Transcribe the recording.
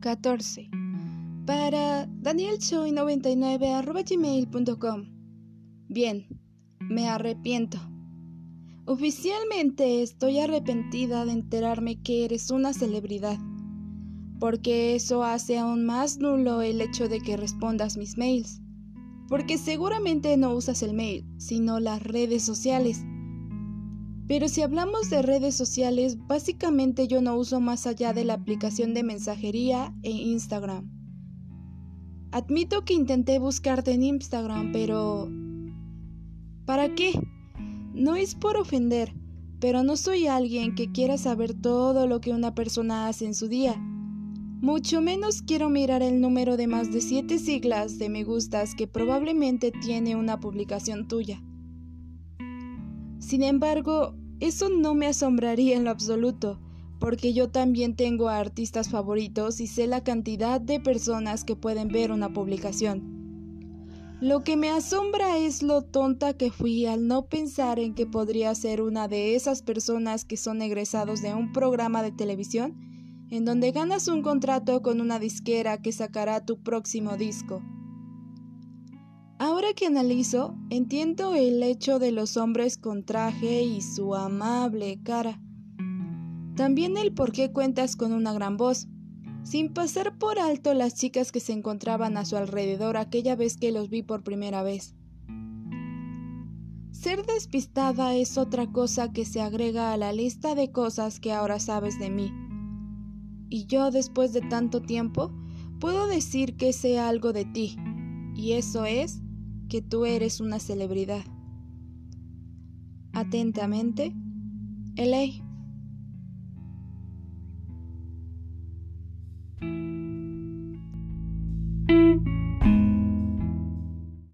14. Para danielchoy99.gmail.com Bien, me arrepiento. Oficialmente estoy arrepentida de enterarme que eres una celebridad, porque eso hace aún más nulo el hecho de que respondas mis mails, porque seguramente no usas el mail, sino las redes sociales. Pero si hablamos de redes sociales, básicamente yo no uso más allá de la aplicación de mensajería e Instagram. Admito que intenté buscarte en Instagram, pero... ¿Para qué? No es por ofender, pero no soy alguien que quiera saber todo lo que una persona hace en su día. Mucho menos quiero mirar el número de más de siete siglas de me gustas que probablemente tiene una publicación tuya. Sin embargo, eso no me asombraría en lo absoluto, porque yo también tengo a artistas favoritos y sé la cantidad de personas que pueden ver una publicación. Lo que me asombra es lo tonta que fui al no pensar en que podría ser una de esas personas que son egresados de un programa de televisión en donde ganas un contrato con una disquera que sacará tu próximo disco. Ahora que analizo, entiendo el hecho de los hombres con traje y su amable cara. También el por qué cuentas con una gran voz sin pasar por alto las chicas que se encontraban a su alrededor aquella vez que los vi por primera vez. Ser despistada es otra cosa que se agrega a la lista de cosas que ahora sabes de mí. Y yo, después de tanto tiempo, puedo decir que sé algo de ti, y eso es que tú eres una celebridad. Atentamente, L.A.